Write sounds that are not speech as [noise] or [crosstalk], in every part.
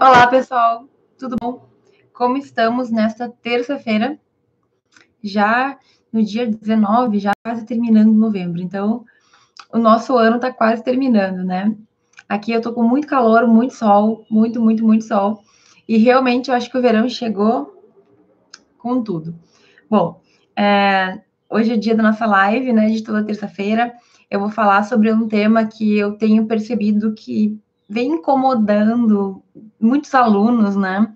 Olá, pessoal, tudo bom? Como estamos nesta terça-feira? Já no dia 19, já quase terminando novembro. Então, o nosso ano está quase terminando, né? Aqui eu tô com muito calor, muito sol, muito, muito, muito sol. E realmente eu acho que o verão chegou com tudo. Bom, é, hoje é dia da nossa live, né? De toda terça-feira. Eu vou falar sobre um tema que eu tenho percebido que vem incomodando muitos alunos, né?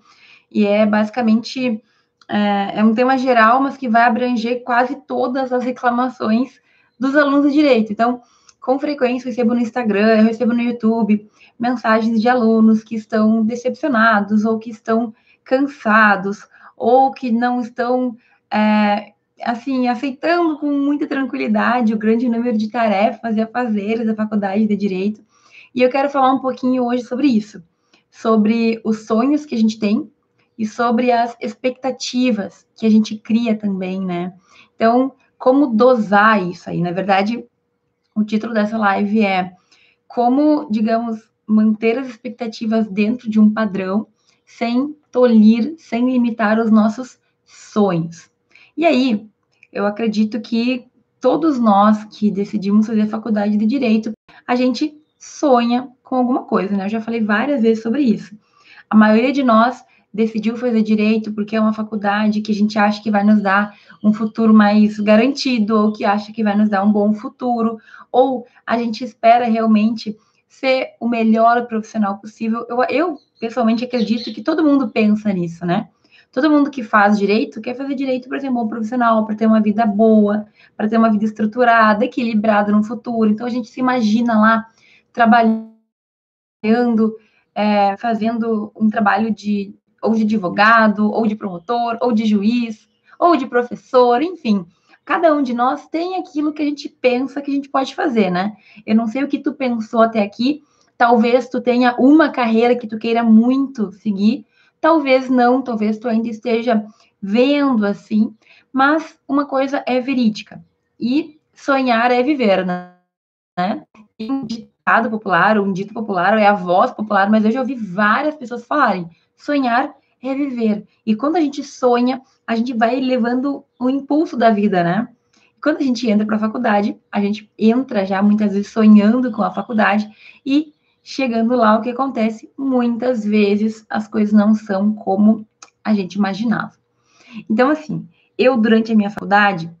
E é basicamente é, é, um tema geral, mas que vai abranger quase todas as reclamações dos alunos de direito. Então, com frequência, eu recebo no Instagram, eu recebo no YouTube mensagens de alunos que estão decepcionados ou que estão cansados ou que não estão é, assim aceitando com muita tranquilidade o grande número de tarefas e afazeres da faculdade de direito e eu quero falar um pouquinho hoje sobre isso, sobre os sonhos que a gente tem e sobre as expectativas que a gente cria também, né? Então, como dosar isso aí? Na verdade, o título dessa live é como, digamos, manter as expectativas dentro de um padrão sem tolir, sem limitar os nossos sonhos. E aí, eu acredito que todos nós que decidimos fazer faculdade de direito, a gente sonha com alguma coisa, né? Eu já falei várias vezes sobre isso. A maioria de nós decidiu fazer direito porque é uma faculdade que a gente acha que vai nos dar um futuro mais garantido, ou que acha que vai nos dar um bom futuro, ou a gente espera realmente ser o melhor profissional possível. Eu, eu pessoalmente acredito que todo mundo pensa nisso, né? Todo mundo que faz direito quer fazer direito para ser um bom profissional, para ter uma vida boa, para ter uma vida estruturada, equilibrada no futuro. Então a gente se imagina lá trabalhando, é, fazendo um trabalho de ou de advogado, ou de promotor, ou de juiz, ou de professor, enfim. Cada um de nós tem aquilo que a gente pensa que a gente pode fazer, né? Eu não sei o que tu pensou até aqui. Talvez tu tenha uma carreira que tu queira muito seguir, talvez não, talvez tu ainda esteja vendo assim, mas uma coisa é verídica. E sonhar é viver, né? E ditado popular, um dito popular, ou é a voz popular, mas eu já ouvi várias pessoas falarem: sonhar é viver. E quando a gente sonha, a gente vai levando o impulso da vida, né? Quando a gente entra para a faculdade, a gente entra já muitas vezes sonhando com a faculdade e chegando lá, o que acontece? Muitas vezes as coisas não são como a gente imaginava. Então, assim, eu durante a minha faculdade,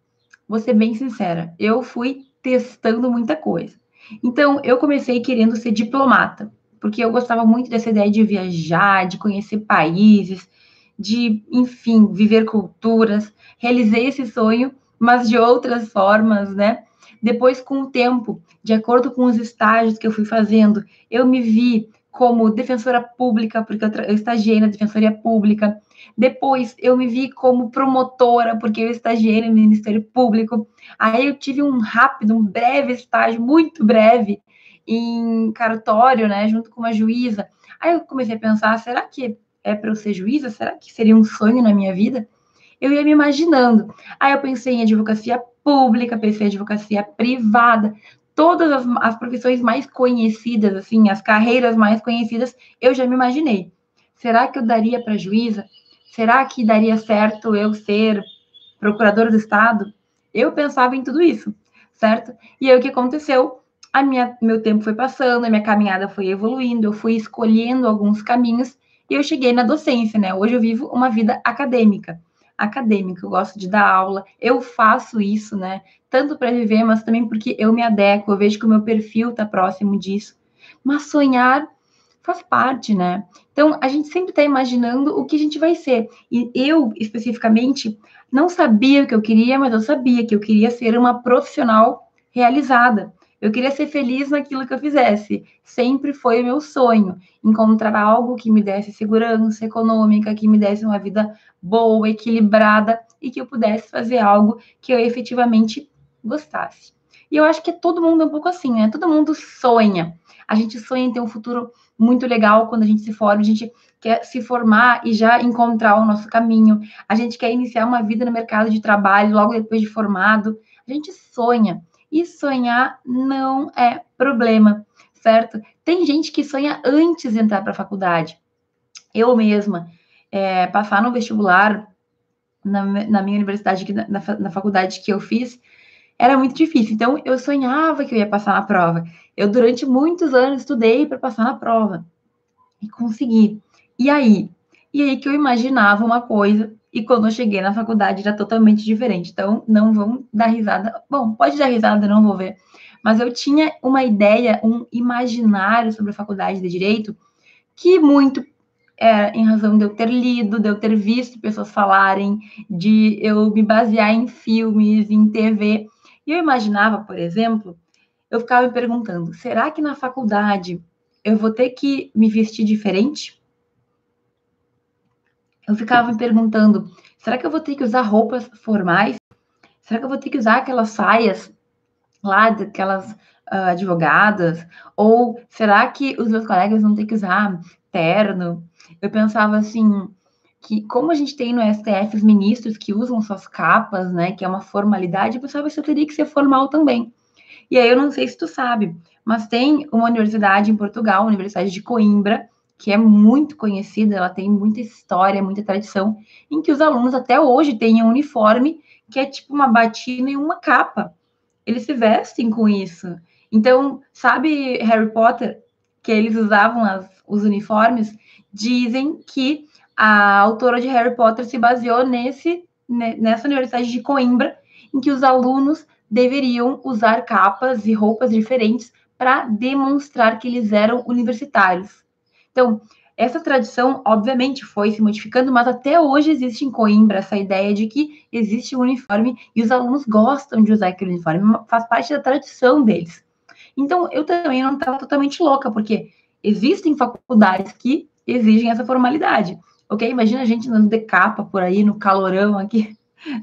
vou ser bem sincera, eu fui testando muita coisa. Então, eu comecei querendo ser diplomata, porque eu gostava muito dessa ideia de viajar, de conhecer países, de, enfim, viver culturas. Realizei esse sonho, mas de outras formas, né? Depois, com o tempo, de acordo com os estágios que eu fui fazendo, eu me vi como defensora pública, porque eu, eu estagiei na defensoria pública. Depois, eu me vi como promotora, porque eu estagiei no Ministério Público. Aí, eu tive um rápido, um breve estágio, muito breve, em cartório, né, junto com uma juíza. Aí, eu comecei a pensar: será que é para eu ser juíza? Será que seria um sonho na minha vida? Eu ia me imaginando. Aí, eu pensei em advocacia pública, pensei em advocacia privada todas as, as profissões mais conhecidas, assim, as carreiras mais conhecidas, eu já me imaginei. Será que eu daria para juíza? Será que daria certo eu ser procurador do Estado? Eu pensava em tudo isso, certo? E aí o que aconteceu? A minha, meu tempo foi passando, a minha caminhada foi evoluindo, eu fui escolhendo alguns caminhos e eu cheguei na docência, né? Hoje eu vivo uma vida acadêmica acadêmica, eu gosto de dar aula, eu faço isso, né? Tanto para viver, mas também porque eu me adequo, eu vejo que o meu perfil está próximo disso. Mas sonhar faz parte, né? Então, a gente sempre está imaginando o que a gente vai ser. E eu, especificamente, não sabia o que eu queria, mas eu sabia que eu queria ser uma profissional realizada. Eu queria ser feliz naquilo que eu fizesse. Sempre foi o meu sonho encontrar algo que me desse segurança econômica, que me desse uma vida boa, equilibrada e que eu pudesse fazer algo que eu efetivamente gostasse. E eu acho que todo mundo é um pouco assim, né? Todo mundo sonha. A gente sonha em ter um futuro muito legal quando a gente se forma, a gente quer se formar e já encontrar o nosso caminho. A gente quer iniciar uma vida no mercado de trabalho logo depois de formado. A gente sonha. E sonhar não é problema, certo? Tem gente que sonha antes de entrar para a faculdade. eu mesma é, passar no vestibular na, na minha universidade, na, na faculdade que eu fiz, era muito difícil. Então, eu sonhava que eu ia passar na prova. Eu, durante muitos anos, estudei para passar na prova. E consegui. E aí? E aí que eu imaginava uma coisa, e quando eu cheguei na faculdade era totalmente diferente. Então, não vão dar risada. Bom, pode dar risada, não vou ver. Mas eu tinha uma ideia, um imaginário sobre a faculdade de Direito, que muito é, em razão de eu ter lido, de eu ter visto pessoas falarem, de eu me basear em filmes, em TV. E eu imaginava, por exemplo, eu ficava me perguntando: será que na faculdade eu vou ter que me vestir diferente? Eu ficava me perguntando: será que eu vou ter que usar roupas formais? Será que eu vou ter que usar aquelas saias lá daquelas uh, advogadas? Ou será que os meus colegas vão ter que usar terno? Eu pensava assim, que como a gente tem no STF os ministros que usam suas capas, né, que é uma formalidade, pensava que eu teria que ser formal também. E aí eu não sei se tu sabe, mas tem uma universidade em Portugal, a Universidade de Coimbra, que é muito conhecida, ela tem muita história, muita tradição, em que os alunos até hoje têm um uniforme que é tipo uma batina e uma capa. Eles se vestem com isso. Então, sabe Harry Potter, que eles usavam as, os uniformes? Dizem que a autora de Harry Potter se baseou nesse, nessa Universidade de Coimbra, em que os alunos deveriam usar capas e roupas diferentes para demonstrar que eles eram universitários. Então, essa tradição, obviamente, foi se modificando, mas até hoje existe em Coimbra essa ideia de que existe um uniforme e os alunos gostam de usar aquele uniforme, faz parte da tradição deles. Então, eu também não estava totalmente louca, porque existem faculdades que exigem essa formalidade ok? Imagina a gente andando de capa por aí, no calorão aqui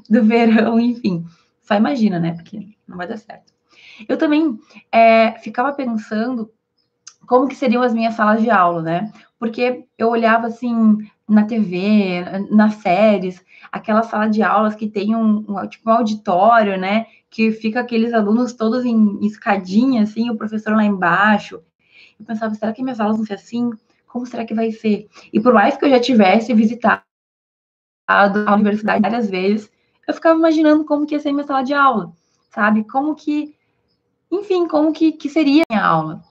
do verão, enfim. Só imagina, né? Porque não vai dar certo. Eu também é, ficava pensando como que seriam as minhas salas de aula, né? Porque eu olhava assim na TV, nas séries, aquela sala de aulas que tem um, um tipo um auditório, né? Que fica aqueles alunos todos em escadinha, assim, o professor lá embaixo. Eu pensava, será que minhas aulas vão ser assim? Como será que vai ser? E por mais que eu já tivesse visitado a universidade várias vezes, eu ficava imaginando como que ia ser minha sala de aula, sabe? Como que, enfim, como que, que seria a minha aula.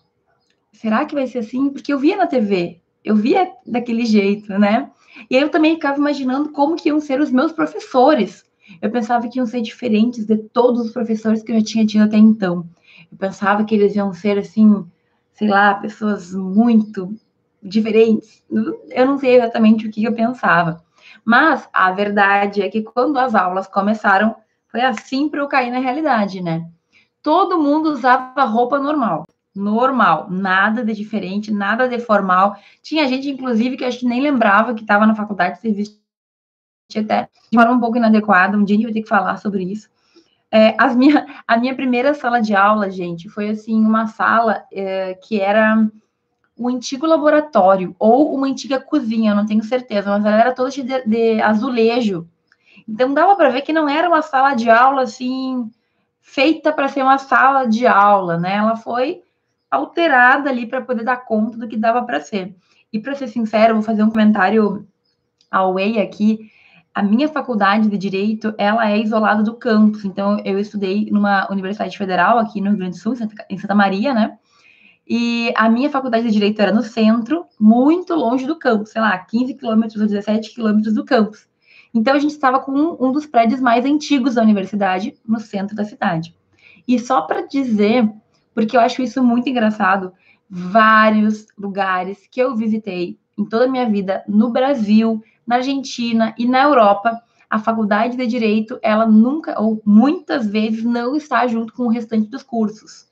Será que vai ser assim? Porque eu via na TV, eu via daquele jeito, né? E aí eu também ficava imaginando como que iam ser os meus professores. Eu pensava que iam ser diferentes de todos os professores que eu já tinha tido até então. Eu pensava que eles iam ser, assim, sei lá, pessoas muito diferentes. Eu não sei exatamente o que eu pensava. Mas a verdade é que quando as aulas começaram, foi assim para eu cair na realidade, né? Todo mundo usava roupa normal. Normal, nada de diferente, nada de formal. Tinha gente, inclusive, que acho que nem lembrava que estava na faculdade, se vestia até de forma um pouco inadequada. Um dia a gente vai ter que falar sobre isso. É, as minha, a minha primeira sala de aula, gente, foi assim, uma sala é, que era um antigo laboratório ou uma antiga cozinha, não tenho certeza, mas ela era toda de, de azulejo. Então dava para ver que não era uma sala de aula assim feita para ser uma sala de aula, né? Ela foi alterada ali para poder dar conta do que dava para ser. E para ser sincero, vou fazer um comentário away aqui. A minha faculdade de direito, ela é isolada do campus. Então eu estudei numa universidade federal aqui no Rio Grande do Sul, em Santa Maria, né? E a minha faculdade de Direito era no centro, muito longe do campus, sei lá, 15 quilômetros ou 17 quilômetros do campus. Então, a gente estava com um, um dos prédios mais antigos da universidade, no centro da cidade. E só para dizer, porque eu acho isso muito engraçado, vários lugares que eu visitei em toda a minha vida, no Brasil, na Argentina e na Europa, a faculdade de Direito, ela nunca, ou muitas vezes, não está junto com o restante dos cursos.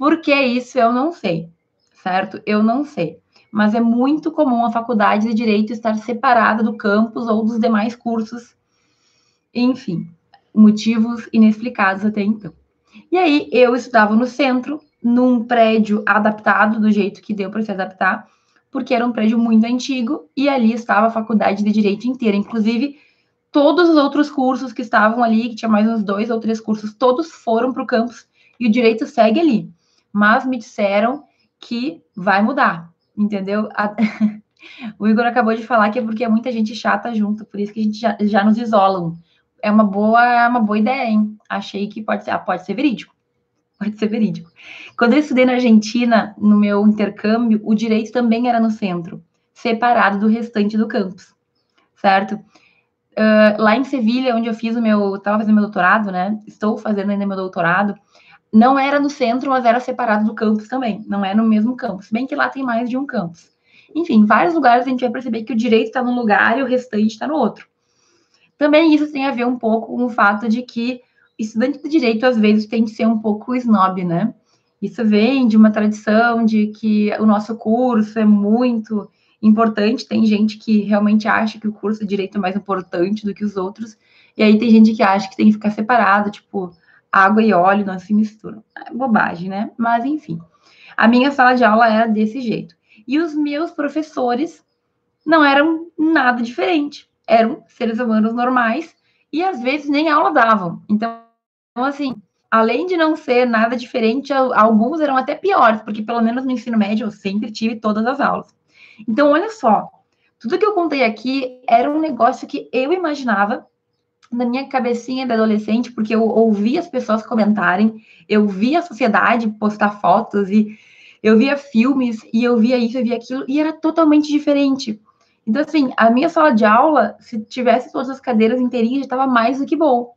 Por que isso eu não sei, certo? Eu não sei. Mas é muito comum a faculdade de direito estar separada do campus ou dos demais cursos. Enfim, motivos inexplicados até então. E aí eu estudava no centro, num prédio adaptado do jeito que deu para se adaptar, porque era um prédio muito antigo e ali estava a faculdade de direito inteira, inclusive todos os outros cursos que estavam ali, que tinha mais uns dois ou três cursos, todos foram para o campus e o direito segue ali mas me disseram que vai mudar, entendeu? [laughs] O Igor acabou de falar que é porque é muita gente chata junto, por isso que a gente já, já nos isolam. É uma boa, é uma boa ideia, hein? Achei que pode ser, ah, pode ser verídico. [laughs] Pode ser verídico. Quando eu estudei na Argentina, no meu intercâmbio, o direito também era no centro, separado do restante do campus, certo? Uh, lá em Sevilha, onde eu fiz o meu, estava fazendo meu doutorado, né? Estou fazendo ainda meu doutorado. Não era no centro, mas era separado do campus também. Não é no mesmo campus. Bem que lá tem mais de um campus. Enfim, em vários lugares a gente vai perceber que o direito está num lugar e o restante está no outro. Também isso tem a ver um pouco com o fato de que estudante de direito, às vezes, tem que ser um pouco snob, né? Isso vem de uma tradição de que o nosso curso é muito importante. Tem gente que realmente acha que o curso de direito é mais importante do que os outros. E aí tem gente que acha que tem que ficar separado, tipo, água e óleo não se misturam. É bobagem, né? Mas enfim. A minha sala de aula era desse jeito. E os meus professores não eram nada diferente. Eram seres humanos normais e às vezes nem aula davam. Então, assim, além de não ser nada diferente, alguns eram até piores, porque pelo menos no ensino médio eu sempre tive todas as aulas. Então, olha só, tudo que eu contei aqui era um negócio que eu imaginava na minha cabecinha de adolescente, porque eu ouvia as pessoas comentarem, eu via a sociedade postar fotos e eu via filmes e eu via isso, eu via aquilo, e era totalmente diferente. Então, assim, a minha sala de aula, se tivesse todas as cadeiras inteirinhas, já estava mais do que bom.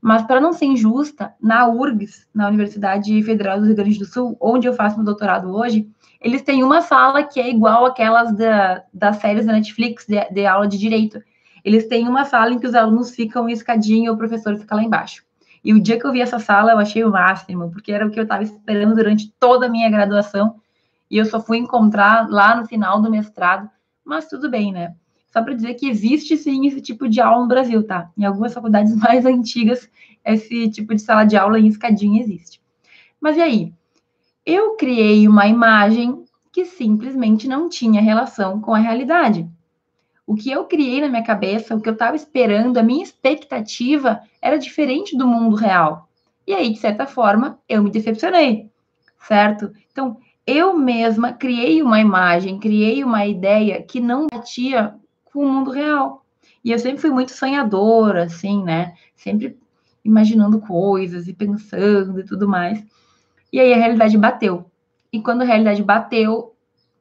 Mas, para não ser injusta, na URGS, na Universidade Federal do Rio Grande do Sul, onde eu faço meu doutorado hoje, eles têm uma sala que é igual aquelas da, das séries da Netflix de, de aula de direito. Eles têm uma sala em que os alunos ficam em escadinha e o professor fica lá embaixo. E o dia que eu vi essa sala, eu achei o máximo, porque era o que eu estava esperando durante toda a minha graduação. E eu só fui encontrar lá no final do mestrado, mas tudo bem, né? Só para dizer que existe sim esse tipo de aula no Brasil, tá? Em algumas faculdades [laughs] mais antigas, esse tipo de sala de aula em escadinha existe. Mas e aí? Eu criei uma imagem que simplesmente não tinha relação com a realidade. O que eu criei na minha cabeça, o que eu estava esperando, a minha expectativa era diferente do mundo real. E aí, de certa forma, eu me decepcionei, certo? Então, eu mesma criei uma imagem, criei uma ideia que não batia com o mundo real. E eu sempre fui muito sonhadora, assim, né? Sempre imaginando coisas e pensando e tudo mais. E aí a realidade bateu. E quando a realidade bateu,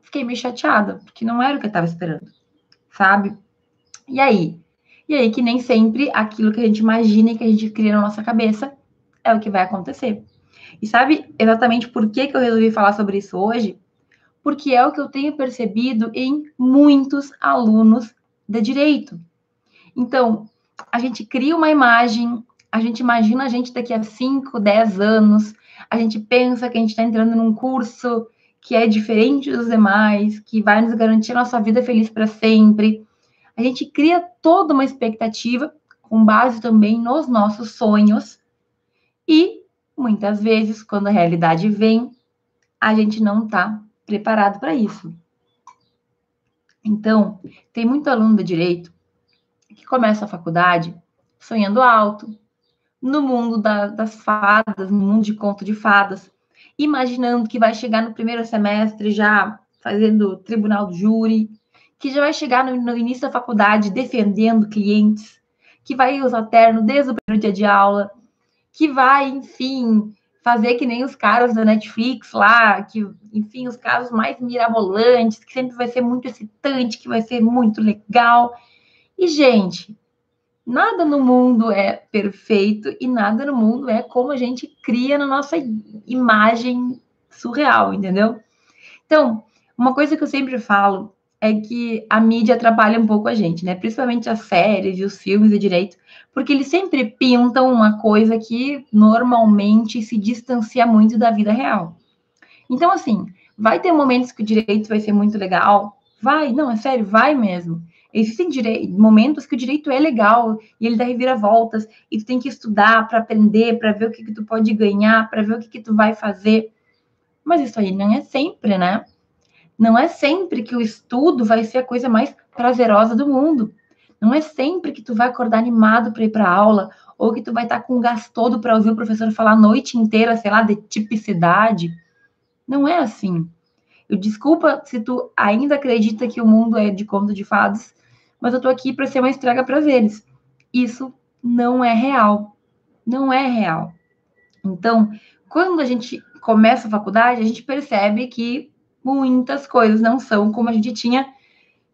fiquei meio chateada, porque não era o que eu estava esperando sabe? E aí? E aí que nem sempre aquilo que a gente imagina e que a gente cria na nossa cabeça é o que vai acontecer. E sabe exatamente por que, que eu resolvi falar sobre isso hoje? Porque é o que eu tenho percebido em muitos alunos de direito. Então, a gente cria uma imagem, a gente imagina a gente daqui a 5, 10 anos, a gente pensa que a gente está entrando num curso que é diferente dos demais, que vai nos garantir a nossa vida feliz para sempre. A gente cria toda uma expectativa com base também nos nossos sonhos e muitas vezes, quando a realidade vem, a gente não está preparado para isso. Então, tem muito aluno de direito que começa a faculdade sonhando alto, no mundo da, das fadas, no mundo de conto de fadas, imaginando que vai chegar no primeiro semestre já fazendo tribunal do júri, que já vai chegar no, no início da faculdade defendendo clientes, que vai usar terno desde o primeiro dia de aula, que vai, enfim, fazer que nem os caras da Netflix lá, que, enfim, os casos mais mirabolantes, que sempre vai ser muito excitante, que vai ser muito legal. E, gente, Nada no mundo é perfeito e nada no mundo é como a gente cria na nossa imagem surreal, entendeu? Então, uma coisa que eu sempre falo é que a mídia atrapalha um pouco a gente, né? Principalmente as séries e os filmes de direito, porque eles sempre pintam uma coisa que normalmente se distancia muito da vida real. Então, assim, vai ter momentos que o direito vai ser muito legal, vai, não, é sério, vai mesmo. Existem momentos que o direito é legal e ele dá reviravoltas e tu tem que estudar para aprender, para ver o que, que tu pode ganhar, para ver o que, que tu vai fazer. Mas isso aí não é sempre, né? Não é sempre que o estudo vai ser a coisa mais prazerosa do mundo. Não é sempre que tu vai acordar animado para ir para aula ou que tu vai estar tá com o gás todo para ouvir o professor falar a noite inteira, sei lá, de tipicidade. Não é assim. Eu desculpa se tu ainda acredita que o mundo é de conto de fadas, mas eu tô aqui para ser uma estraga prazeres. Isso não é real. Não é real. Então, quando a gente começa a faculdade, a gente percebe que muitas coisas não são como a gente tinha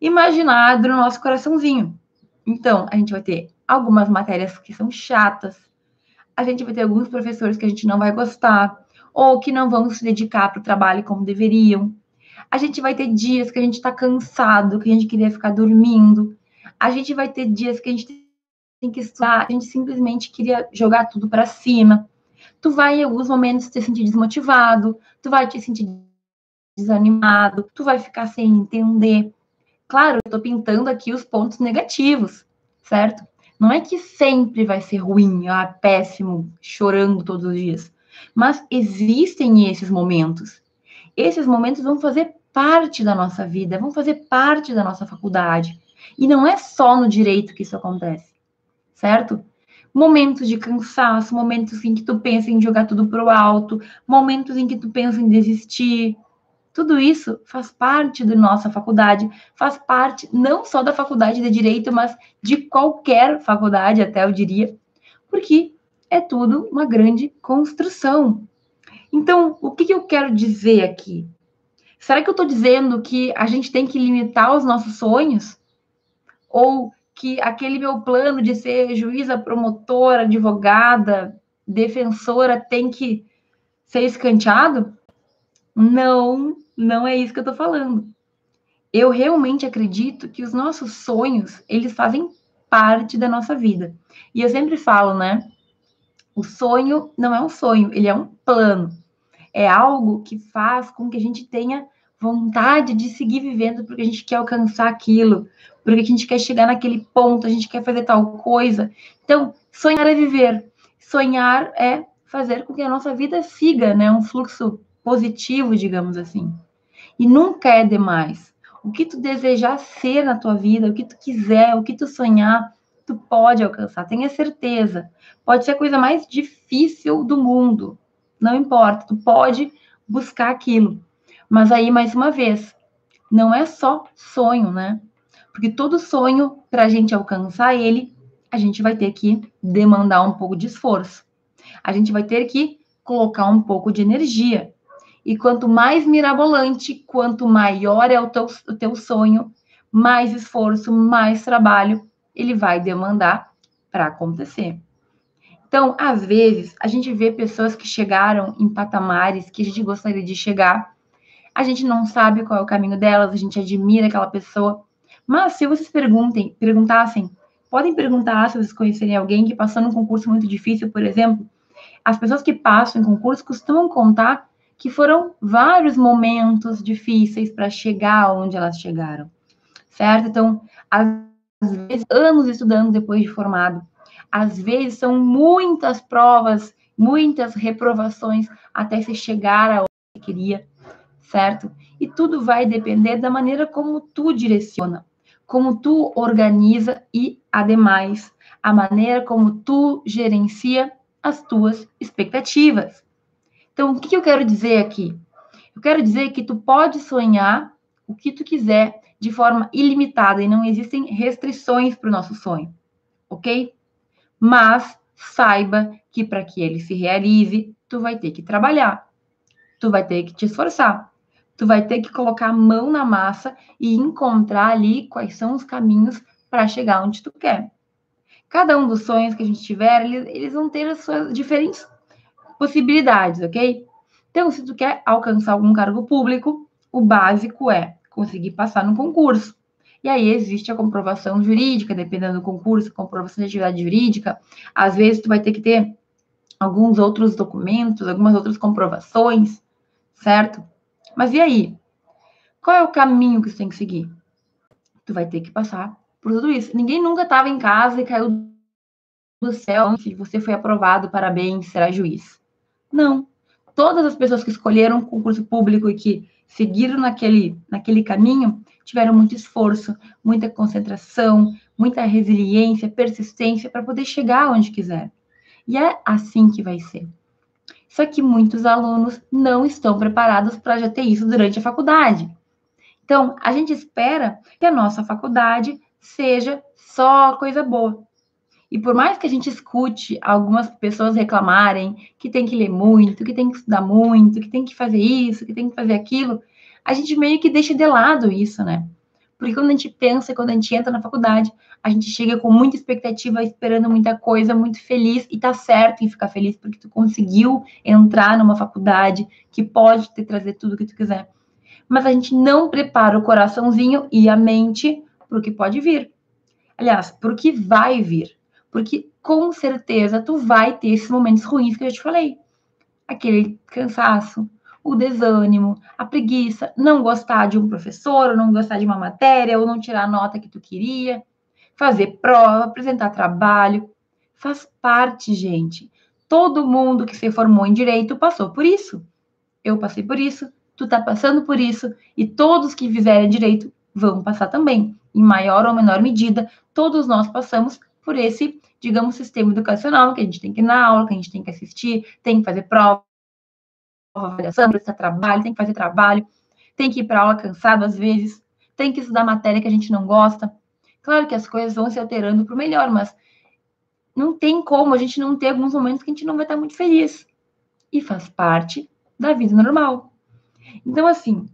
imaginado no nosso coraçãozinho. Então, a gente vai ter algumas matérias que são chatas, a gente vai ter alguns professores que a gente não vai gostar, ou que não vão se dedicar para o trabalho como deveriam. A gente vai ter dias que a gente está cansado, que a gente queria ficar dormindo. A gente vai ter dias que a gente tem que estudar, a gente simplesmente queria jogar tudo para cima. Tu vai em alguns momentos te sentir desmotivado, tu vai te sentir desanimado, tu vai ficar sem entender. Claro, eu estou pintando aqui os pontos negativos, certo? Não é que sempre vai ser ruim, ah, péssimo, chorando todos os dias. Mas existem esses momentos. Esses momentos vão fazer parte da nossa vida, vão fazer parte da nossa faculdade. E não é só no direito que isso acontece, certo? Momentos de cansaço, momentos em que tu pensa em jogar tudo pro alto, momentos em que tu pensa em desistir, tudo isso faz parte da nossa faculdade, faz parte não só da faculdade de direito, mas de qualquer faculdade, até eu diria, porque é tudo uma grande construção. Então, o que, que eu quero dizer aqui? Será que eu estou dizendo que a gente tem que limitar os nossos sonhos? Ou que aquele meu plano de ser juíza, promotora, advogada, defensora tem que ser escanteado? Não, não é isso que eu tô falando. Eu realmente acredito que os nossos sonhos, eles fazem parte da nossa vida. E eu sempre falo, né? O sonho não é um sonho, ele é um plano. É algo que faz com que a gente tenha vontade de seguir vivendo porque a gente quer alcançar aquilo, porque a gente quer chegar naquele ponto, a gente quer fazer tal coisa. Então, sonhar é viver. Sonhar é fazer com que a nossa vida siga, né, um fluxo positivo, digamos assim. E nunca é demais. O que tu desejar ser na tua vida, o que tu quiser, o que tu sonhar, tu pode alcançar, tenha certeza. Pode ser a coisa mais difícil do mundo, não importa, tu pode buscar aquilo. Mas aí, mais uma vez, não é só sonho, né? Porque todo sonho, para a gente alcançar ele, a gente vai ter que demandar um pouco de esforço. A gente vai ter que colocar um pouco de energia. E quanto mais mirabolante, quanto maior é o teu, o teu sonho, mais esforço, mais trabalho ele vai demandar para acontecer. Então, às vezes, a gente vê pessoas que chegaram em patamares que a gente gostaria de chegar, a gente não sabe qual é o caminho delas, a gente admira aquela pessoa. Mas se vocês perguntem, perguntassem, podem perguntar se vocês conhecerem alguém que passou num concurso muito difícil, por exemplo. As pessoas que passam em concurso costumam contar que foram vários momentos difíceis para chegar onde elas chegaram, certo? Então, às vezes, anos estudando depois de formado, às vezes são muitas provas, muitas reprovações até se chegar aonde queria, certo? E tudo vai depender da maneira como tu direciona, como tu organiza e, ademais, a maneira como tu gerencia as tuas expectativas. Então, o que eu quero dizer aqui? Eu quero dizer que tu pode sonhar o que tu quiser de forma ilimitada e não existem restrições para o nosso sonho, ok? Mas saiba que para que ele se realize, tu vai ter que trabalhar, tu vai ter que te esforçar, tu vai ter que colocar a mão na massa e encontrar ali quais são os caminhos para chegar onde tu quer. Cada um dos sonhos que a gente tiver, eles, vão ter as suas diferentes possibilidades, ok? Então, se tu quer alcançar algum cargo público, o básico é conseguir passar no concurso. E aí existe a comprovação jurídica, dependendo do concurso, comprovação de atividade jurídica. Às vezes tu vai ter que ter alguns outros documentos, algumas outras comprovações, certo? Mas e aí? Qual é o caminho que você tem que seguir? Tu vai ter que passar por tudo isso. Ninguém nunca estava em casa e caiu do céu, se você foi aprovado, parabéns, será juiz. Não. Todas as pessoas que escolheram o concurso público e que seguiram naquele, naquele caminho tiveram muito esforço, muita concentração, muita resiliência, persistência para poder chegar onde quiser. E é assim que vai ser. Só que muitos alunos não estão preparados para já ter isso durante a faculdade. Então, a gente espera que a nossa faculdade seja só coisa boa. E por mais que a gente escute algumas pessoas reclamarem que tem que ler muito, que tem que estudar muito, que tem que fazer isso, que tem que fazer aquilo, a gente meio que deixa de lado isso, né? Porque quando a gente pensa, quando a gente entra na faculdade, a gente chega com muita expectativa, esperando muita coisa, muito feliz, e tá certo em ficar feliz, porque tu conseguiu entrar numa faculdade que pode te trazer tudo que tu quiser. Mas a gente não prepara o coraçãozinho e a mente para o que pode vir. Aliás, para o que vai vir. Porque com certeza tu vai ter esses momentos ruins que eu já te falei. Aquele cansaço, o desânimo, a preguiça, não gostar de um professor, ou não gostar de uma matéria, ou não tirar a nota que tu queria, fazer prova, apresentar trabalho. Faz parte, gente. Todo mundo que se formou em direito passou por isso. Eu passei por isso, tu tá passando por isso, e todos que fizerem direito vão passar também. Em maior ou menor medida, todos nós passamos por esse, digamos, sistema educacional que a gente tem que ir na aula, que a gente tem que assistir, tem que fazer prova, avaliação, prestar trabalho, tem que fazer trabalho, tem que ir para aula cansado às vezes, tem que estudar matéria que a gente não gosta. Claro que as coisas vão se alterando para o melhor, mas não tem como a gente não ter alguns momentos que a gente não vai estar muito feliz. E faz parte da vida normal. Então, assim,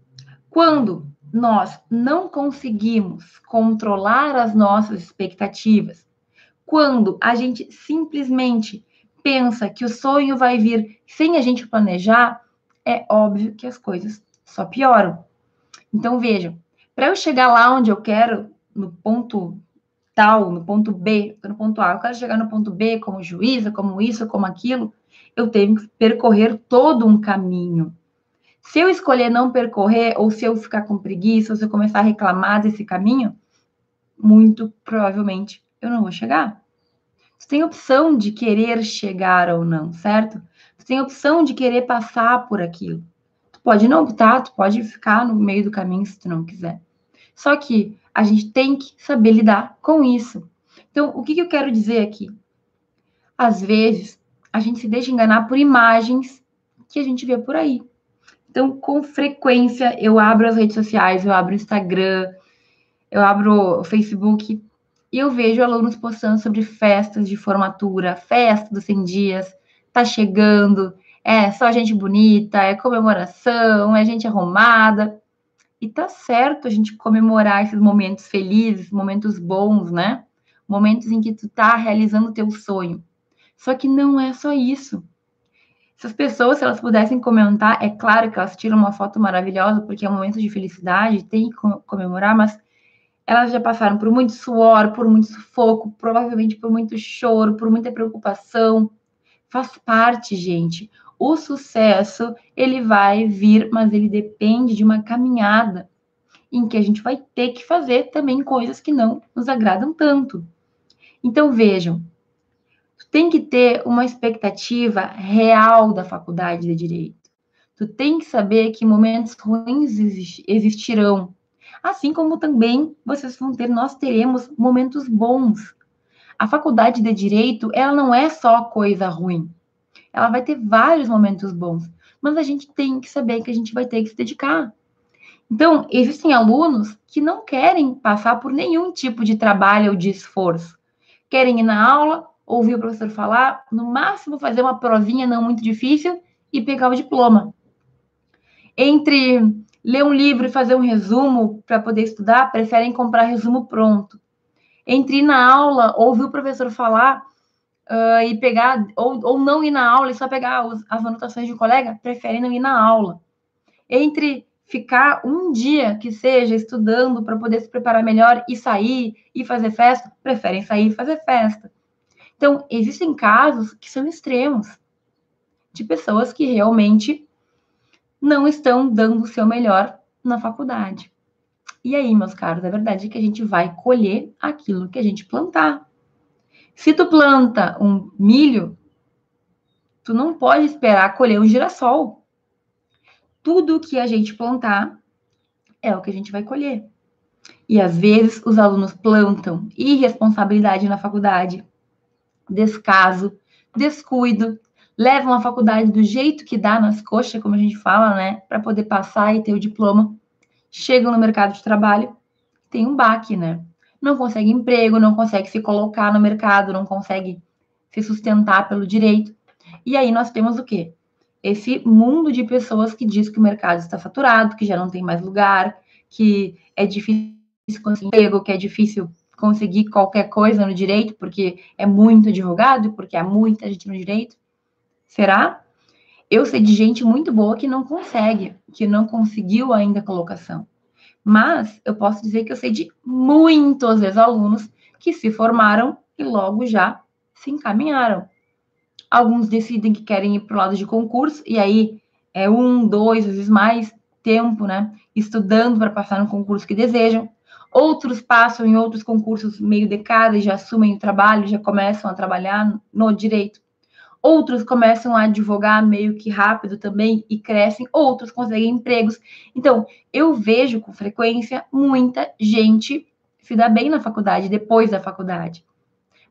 quando nós não conseguimos controlar as nossas expectativas, quando a gente simplesmente pensa que o sonho vai vir sem a gente planejar, é óbvio que as coisas só pioram. Então, vejam, para eu chegar lá onde eu quero, no ponto tal, no ponto B, no ponto A, eu quero chegar no ponto B como juíza, como isso, como aquilo, eu tenho que percorrer todo um caminho. Se eu escolher não percorrer, ou se eu ficar com preguiça, ou se eu começar a reclamar desse caminho, muito provavelmente eu não vou chegar. Você tem opção de querer chegar ou não, certo? Tem opção de querer passar por aquilo. Tu pode não optar, tu pode ficar no meio do caminho se tu não quiser. Só que a gente tem que saber lidar com isso. Então, o que, que eu quero dizer aqui? Às vezes, a gente se deixa enganar por imagens que a gente vê por aí. Então, com frequência, eu abro as redes sociais, eu abro o Instagram, eu abro o Facebook e eu vejo alunos postando sobre festas de formatura, festa dos 100 dias, tá chegando, é só gente bonita, é comemoração, é gente arrumada. E tá certo a gente comemorar esses momentos felizes, momentos bons, né? Momentos em que tu tá realizando o teu sonho. Só que não é só isso. Se as pessoas, se elas pudessem comentar, é claro que elas tiram uma foto maravilhosa, porque é um momento de felicidade, tem que comemorar, mas elas já passaram por muito suor, por muito sufoco, provavelmente por muito choro, por muita preocupação. Faz parte, gente. O sucesso, ele vai vir, mas ele depende de uma caminhada em que a gente vai ter que fazer também coisas que não nos agradam tanto. Então, vejam, tu tem que ter uma expectativa real da faculdade de direito. Tu tem que saber que momentos ruins existirão, assim como também vocês vão ter, nós teremos momentos bons. A faculdade de direito, ela não é só coisa ruim. Ela vai ter vários momentos bons, mas a gente tem que saber que a gente vai ter que se dedicar. Então, existem alunos que não querem passar por nenhum tipo de trabalho ou de esforço. Querem ir na aula, ouvir o professor falar, no máximo fazer uma provinha não muito difícil e pegar o diploma. Entre ler um livro e fazer um resumo para poder estudar, preferem comprar resumo pronto. Entre ir na aula, ouvir o professor falar uh, e pegar, ou, ou não ir na aula e só pegar os, as anotações de um colega, preferem não ir na aula. Entre ficar um dia que seja estudando para poder se preparar melhor e sair e fazer festa, preferem sair e fazer festa. Então, existem casos que são extremos de pessoas que realmente não estão dando o seu melhor na faculdade. E aí, meus caros, a verdade é que a gente vai colher aquilo que a gente plantar. Se tu planta um milho, tu não pode esperar colher um girassol. Tudo que a gente plantar é o que a gente vai colher. E às vezes os alunos plantam irresponsabilidade na faculdade, descaso, descuido, levam a faculdade do jeito que dá nas coxas, como a gente fala, né, para poder passar e ter o diploma, chegam no mercado de trabalho, tem um baque, né? Não consegue emprego, não consegue se colocar no mercado, não consegue se sustentar pelo direito. E aí nós temos o quê? Esse mundo de pessoas que diz que o mercado está saturado, que já não tem mais lugar, que é difícil conseguir emprego, que é difícil conseguir qualquer coisa no direito, porque é muito advogado, porque há muita gente no direito. Será? Eu sei de gente muito boa que não consegue, que não conseguiu ainda colocação. Mas eu posso dizer que eu sei de muitos ex-alunos que se formaram e logo já se encaminharam. Alguns decidem que querem ir para o lado de concurso, e aí é um, dois, às vezes mais tempo, né? Estudando para passar no concurso que desejam. Outros passam em outros concursos meio decada e já assumem o trabalho, já começam a trabalhar no direito. Outros começam a advogar meio que rápido também e crescem, outros conseguem empregos. Então, eu vejo com frequência muita gente se dá bem na faculdade, depois da faculdade.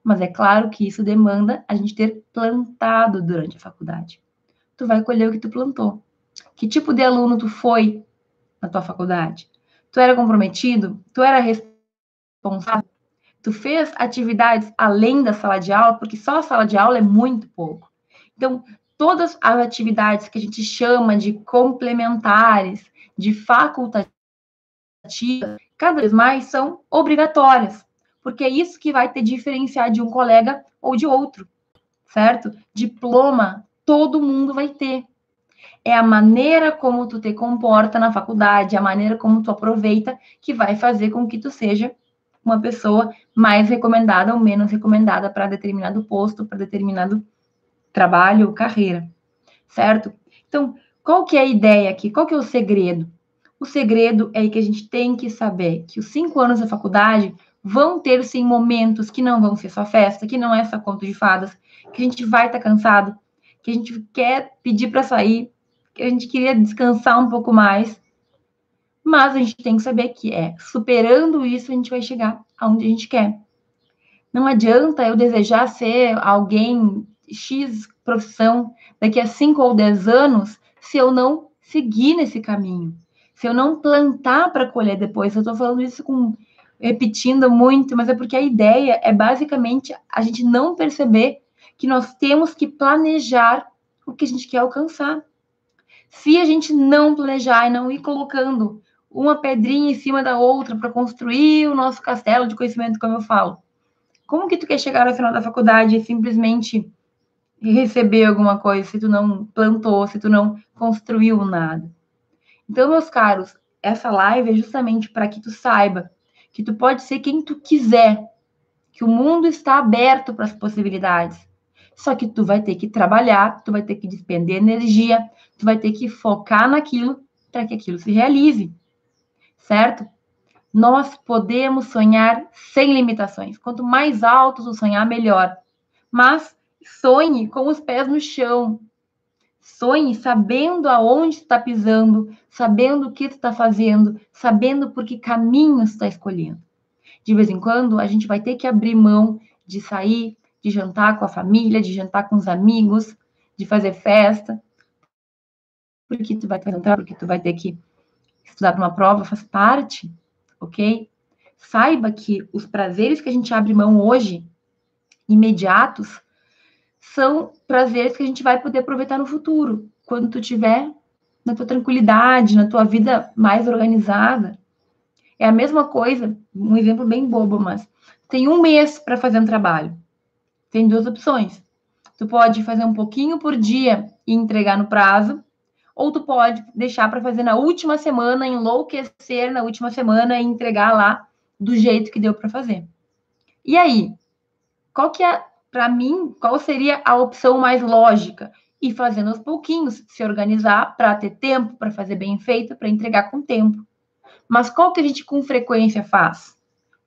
Mas é claro que isso demanda a gente ter plantado durante a faculdade. Tu vai colher o que tu plantou. Que tipo de aluno tu foi na tua faculdade? Tu era comprometido? Tu era responsável? Tu fez atividades além da sala de aula? Porque só a sala de aula é muito pouco. Então, todas as atividades que a gente chama de complementares, de facultativas, cada vez mais são obrigatórias, porque é isso que vai te diferenciar de um colega ou de outro, certo? Diploma todo mundo vai ter é a maneira como tu te comporta na faculdade, a maneira como tu aproveita, que vai fazer com que tu seja uma pessoa mais recomendada ou menos recomendada para determinado posto, para determinado trabalho ou carreira, certo? Então, qual que é a ideia aqui? Qual que é o segredo? O segredo é que a gente tem que saber que os cinco anos da faculdade vão ter, sim, momentos que não vão ser só festa, que não é só conto de fadas, que a gente vai estar tá cansado, que a gente quer pedir para sair, que a gente queria descansar um pouco mais. Mas a gente tem que saber que é superando isso a gente vai chegar aonde a gente quer. Não adianta eu desejar ser alguém X profissão daqui a 5 ou 10 anos se eu não seguir nesse caminho. Se eu não plantar para colher depois. Eu estou falando isso com repetindo muito, mas é porque a ideia é basicamente a gente não perceber que nós temos que planejar o que a gente quer alcançar. Se a gente não planejar e não ir colocando uma pedrinha em cima da outra para construir o nosso castelo de conhecimento, como eu falo, como que tu quer chegar ao final da faculdade e simplesmente receber alguma coisa se tu não plantou, se tu não construiu nada? Então, meus caros, essa live é justamente para que tu saiba que tu pode ser quem tu quiser, que o mundo está aberto para as possibilidades. Só que tu vai ter que trabalhar, tu vai ter que despender energia, tu vai ter que focar naquilo para que aquilo se realize. Certo? Nós podemos sonhar sem limitações. Quanto mais alto o sonhar, melhor. Mas sonhe com os pés no chão. Sonhe sabendo aonde está pisando, sabendo o que está fazendo, sabendo por que caminhos está escolhendo. De vez em quando, a gente vai ter que abrir mão de sair, de jantar com a família, de jantar com os amigos, de fazer festa, porque tu vai jantar, porque tu vai ter que estudar para uma prova, faz parte, ok? Saiba que os prazeres que a gente abre mão hoje, imediatos, são prazeres que a gente vai poder aproveitar no futuro, quando tu tiver na tua tranquilidade, na tua vida mais organizada. É a mesma coisa, um exemplo bem bobo, mas tem um mês para fazer um trabalho tem duas opções. Tu pode fazer um pouquinho por dia e entregar no prazo, ou tu pode deixar para fazer na última semana, enlouquecer na última semana e entregar lá do jeito que deu para fazer. E aí, qual que é, para mim, qual seria a opção mais lógica? Ir fazendo aos pouquinhos, se organizar para ter tempo, para fazer bem feito, para entregar com tempo. Mas qual que a gente com frequência faz?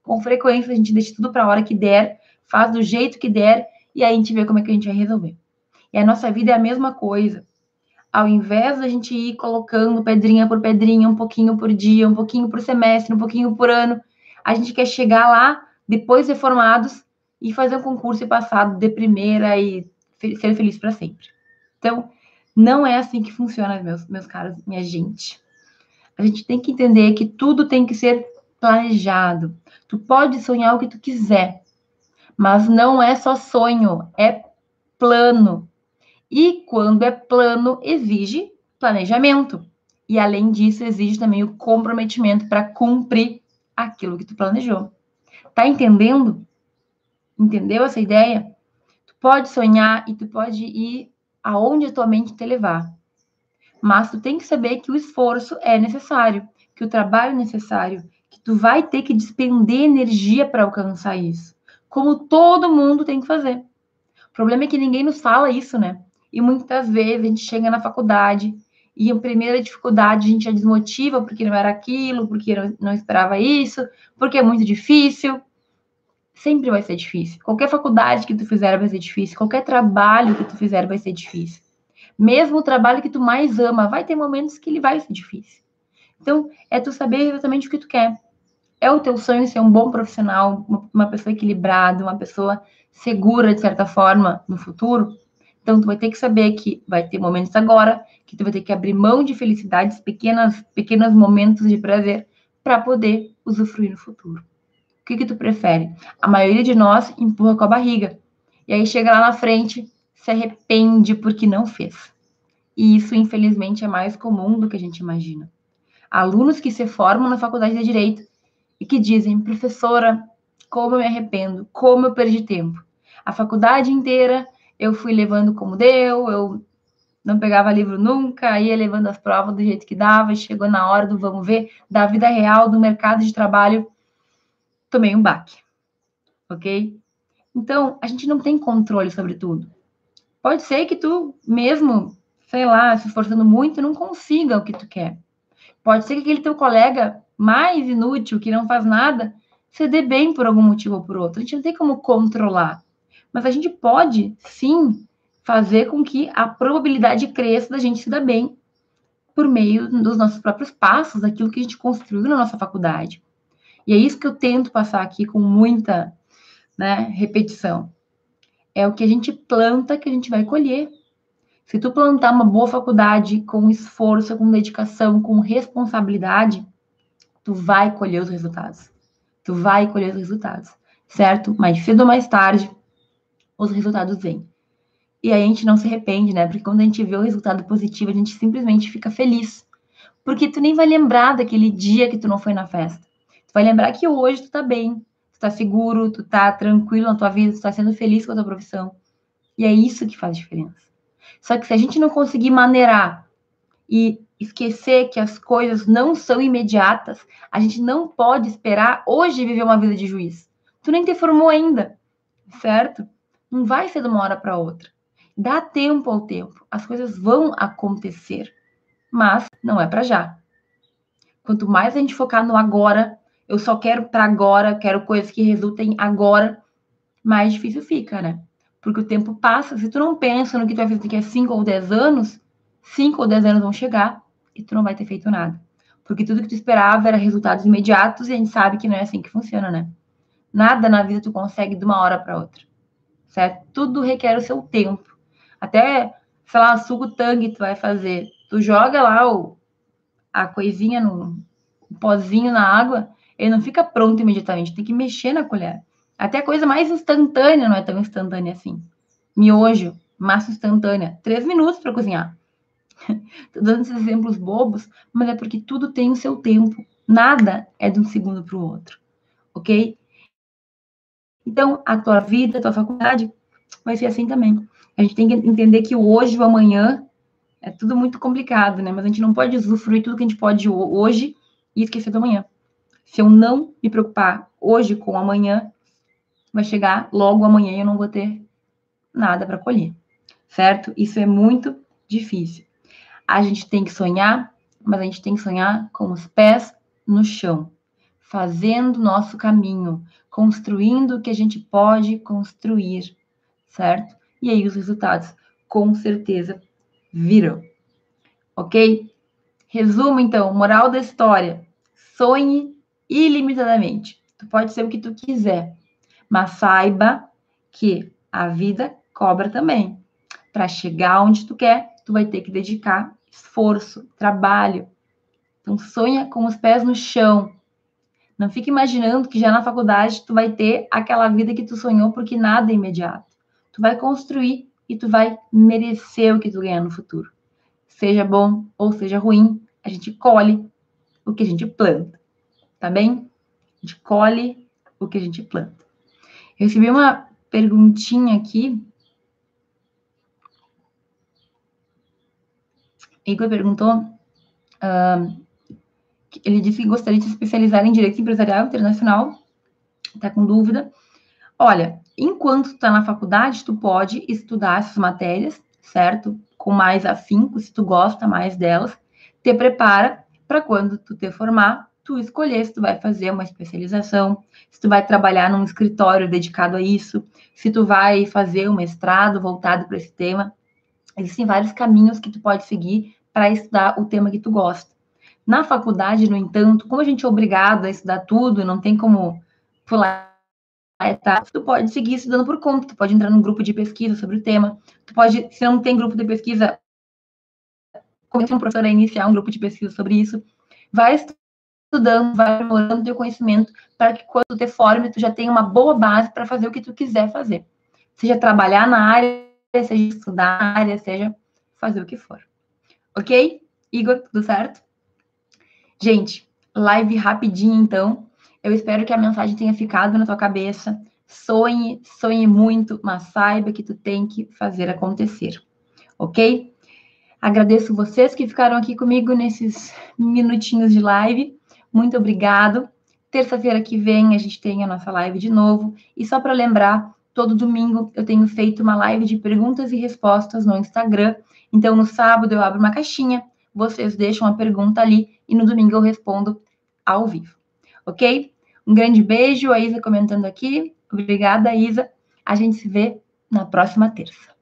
Com frequência a gente deixa tudo para a hora que der faz do jeito que der e aí a gente vê como é que a gente vai resolver. E a nossa vida é a mesma coisa. Ao invés da gente ir colocando pedrinha por pedrinha, um pouquinho por dia, um pouquinho por semestre, um pouquinho por ano, a gente quer chegar lá, depois de formados, e fazer um concurso e passar de primeira e ser feliz para sempre. Então, não é assim que funciona, meus, meus caros, minha gente. A gente tem que entender que tudo tem que ser planejado. Tu pode sonhar o que tu quiser, mas não é só sonho, é plano. E quando é plano, exige planejamento. E além disso, exige também o comprometimento para cumprir aquilo que tu planejou. Tá entendendo? Entendeu essa ideia? Tu pode sonhar e tu pode ir aonde a tua mente te levar. Mas tu tem que saber que o esforço é necessário, que o trabalho é necessário, que tu vai ter que despender energia para alcançar isso. Como todo mundo tem que fazer. O problema é que ninguém nos fala isso, né? E muitas vezes a gente chega na faculdade e a primeira dificuldade a gente já desmotiva porque não era aquilo, porque não esperava isso, porque é muito difícil. Sempre vai ser difícil. Qualquer faculdade que tu fizer vai ser difícil, qualquer trabalho que tu fizer vai ser difícil. Mesmo o trabalho que tu mais ama, vai ter momentos que ele vai ser difícil. Então, é tu saber exatamente o que tu quer. É o teu sonho ser um bom profissional, uma pessoa equilibrada, uma pessoa segura, de certa forma, no futuro? Então, tu vai ter que saber que vai ter momentos agora que tu vai ter que abrir mão de felicidades, pequenas, pequenos momentos de prazer, para poder usufruir no futuro. O que, que tu prefere? A maioria de nós empurra com a barriga. E aí chega lá na frente, se arrepende porque não fez. E isso, infelizmente, é mais comum do que a gente imagina. Alunos que se formam na faculdade de Direito e que dizem, professora, como eu me arrependo, como eu perdi tempo. A faculdade inteira eu fui levando como deu, eu não pegava livro nunca, ia levando as provas do jeito que dava, chegou na hora do vamos ver, da vida real, do mercado de trabalho, tomei um baque. Ok? Então, a gente não tem controle sobre tudo. Pode ser que tu, mesmo, sei lá, se esforçando muito, não consiga o que tu quer. Pode ser que aquele teu colega mais inútil, que não faz nada, se dê bem por algum motivo ou por outro. A gente não tem como controlar. Mas a gente pode, sim, fazer com que a probabilidade cresça da gente se dar bem por meio dos nossos próprios passos, daquilo que a gente construiu na nossa faculdade. E é isso que eu tento passar aqui com muita né, repetição. É o que a gente planta que a gente vai colher. Se tu plantar uma boa faculdade com esforço, com dedicação, com responsabilidade, tu vai colher os resultados. Tu vai colher os resultados, certo? Mais cedo ou mais tarde, os resultados vêm. E aí a gente não se arrepende, né? Porque quando a gente vê o resultado positivo, a gente simplesmente fica feliz. Porque tu nem vai lembrar daquele dia que tu não foi na festa. Tu vai lembrar que hoje tu tá bem, tu tá seguro, tu tá tranquilo na tua vida, tu tá sendo feliz com a tua profissão. E é isso que faz diferença. Só que se a gente não conseguir maneirar e esquecer que as coisas não são imediatas, a gente não pode esperar hoje viver uma vida de juiz. Tu nem te formou ainda, certo? Não vai ser de uma hora para outra. Dá tempo ao tempo. As coisas vão acontecer, mas não é para já. Quanto mais a gente focar no agora, eu só quero para agora, quero coisas que resultem agora, mais difícil fica, né? Porque o tempo passa. Se tu não pensa no que tu vai fazer daqui a 5 ou 10 anos, 5 ou 10 anos vão chegar e tu não vai ter feito nada. Porque tudo que tu esperava era resultados imediatos e a gente sabe que não é assim que funciona, né? Nada na vida tu consegue de uma hora para outra certo? Tudo requer o seu tempo. Até, sei lá, suco tangue tu vai fazer. Tu joga lá o, a coisinha no pozinho na água, ele não fica pronto imediatamente, tem que mexer na colher. Até a coisa mais instantânea não é tão instantânea assim. Miojo, massa instantânea, três minutos para cozinhar. [laughs] Tô dando esses exemplos bobos, mas é porque tudo tem o seu tempo. Nada é de um segundo para o outro, ok? Então, a tua vida, a tua faculdade vai ser assim também. A gente tem que entender que o hoje o amanhã é tudo muito complicado, né? Mas a gente não pode usufruir tudo que a gente pode hoje e esquecer do amanhã. Se eu não me preocupar hoje com amanhã, vai chegar logo amanhã e eu não vou ter nada para colher, certo? Isso é muito difícil. A gente tem que sonhar, mas a gente tem que sonhar com os pés no chão, fazendo nosso caminho, construindo o que a gente pode construir, certo? E aí os resultados, com certeza, viram. Ok? Resumo, então, moral da história. Sonhe ilimitadamente. Tu pode ser o que tu quiser, mas saiba que a vida cobra também. para chegar onde tu quer, tu vai ter que dedicar esforço, trabalho. Então sonha com os pés no chão. Não fique imaginando que já na faculdade tu vai ter aquela vida que tu sonhou porque nada é imediato. Tu vai construir e tu vai merecer o que tu ganhar no futuro. Seja bom ou seja ruim, a gente colhe o que a gente planta. Tá bem? A gente colhe o que a gente planta. Eu recebi uma perguntinha aqui. Igor perguntou. Uh, ele disse que gostaria de se especializar em direito empresarial internacional. Tá com dúvida? Olha, enquanto tu tá na faculdade, tu pode estudar essas matérias, certo? Com mais afinco, se tu gosta mais delas. Te prepara para quando tu te formar, tu escolher se tu vai fazer uma especialização, se tu vai trabalhar num escritório dedicado a isso, se tu vai fazer um mestrado voltado para esse tema. Existem vários caminhos que tu pode seguir para estudar o tema que tu gosta. Na faculdade, no entanto, como a gente é obrigado a estudar tudo, não tem como pular etapas, tu pode seguir estudando por conta, tu pode entrar num grupo de pesquisa sobre o tema, tu pode, se não tem grupo de pesquisa, começa um professor a iniciar um grupo de pesquisa sobre isso, vai estudando, vai aprimorando teu conhecimento para que quando tu te forme, tu já tenha uma boa base para fazer o que tu quiser fazer. Seja trabalhar na área, seja estudar na área, seja fazer o que for. Ok? Igor, tudo certo? Gente, live rapidinho então. Eu espero que a mensagem tenha ficado na tua cabeça. Sonhe, sonhe muito, mas saiba que tu tem que fazer acontecer. Ok? Agradeço vocês que ficaram aqui comigo nesses minutinhos de live. Muito obrigado. Terça-feira que vem a gente tem a nossa live de novo. E só para lembrar, todo domingo eu tenho feito uma live de perguntas e respostas no Instagram. Então, no sábado eu abro uma caixinha, vocês deixam a pergunta ali e no domingo eu respondo ao vivo. Ok? Um grande beijo, a Isa comentando aqui. Obrigada, Isa. A gente se vê na próxima terça.